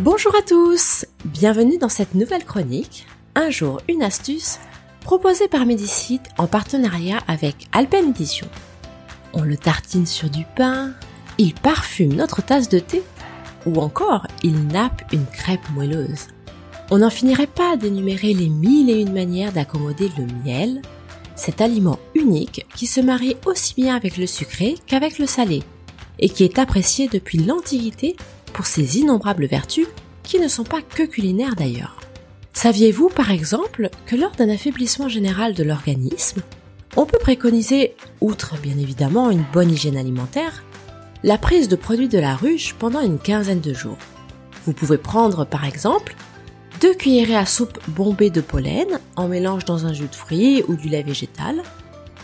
Bonjour à tous, bienvenue dans cette nouvelle chronique, un jour une astuce, proposée par Medicite en partenariat avec Alpen Edition. On le tartine sur du pain, il parfume notre tasse de thé, ou encore il nappe une crêpe moelleuse. On n'en finirait pas d'énumérer les mille et une manières d'accommoder le miel, cet aliment unique qui se marie aussi bien avec le sucré qu'avec le salé, et qui est apprécié depuis l'Antiquité pour ses innombrables vertus qui ne sont pas que culinaires d'ailleurs. Saviez-vous par exemple que lors d'un affaiblissement général de l'organisme, on peut préconiser, outre bien évidemment une bonne hygiène alimentaire, la prise de produits de la ruche pendant une quinzaine de jours? Vous pouvez prendre par exemple deux cuillerées à soupe bombées de pollen en mélange dans un jus de fruits ou du lait végétal,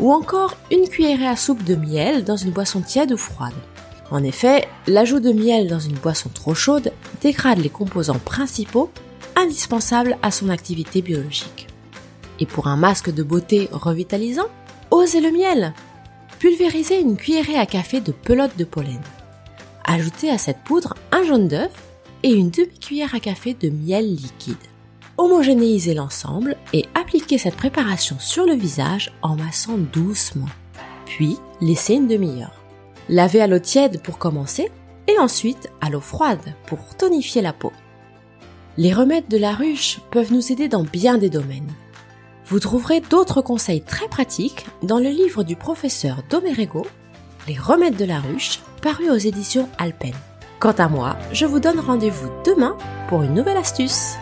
ou encore une cuillerée à soupe de miel dans une boisson tiède ou froide. En effet, l'ajout de miel dans une boisson trop chaude dégrade les composants principaux indispensables à son activité biologique. Et pour un masque de beauté revitalisant, osez le miel Pulvérisez une cuillerée à café de pelote de pollen. Ajoutez à cette poudre un jaune d'œuf et une demi-cuillère à café de miel liquide. Homogénéisez l'ensemble et appliquez cette préparation sur le visage en massant doucement. Puis, laissez une demi-heure. Lavez à l'eau tiède pour commencer et ensuite à l'eau froide pour tonifier la peau. Les remèdes de la ruche peuvent nous aider dans bien des domaines. Vous trouverez d'autres conseils très pratiques dans le livre du professeur Domerego, Les remèdes de la ruche, paru aux éditions Alpen. Quant à moi, je vous donne rendez-vous demain pour une nouvelle astuce.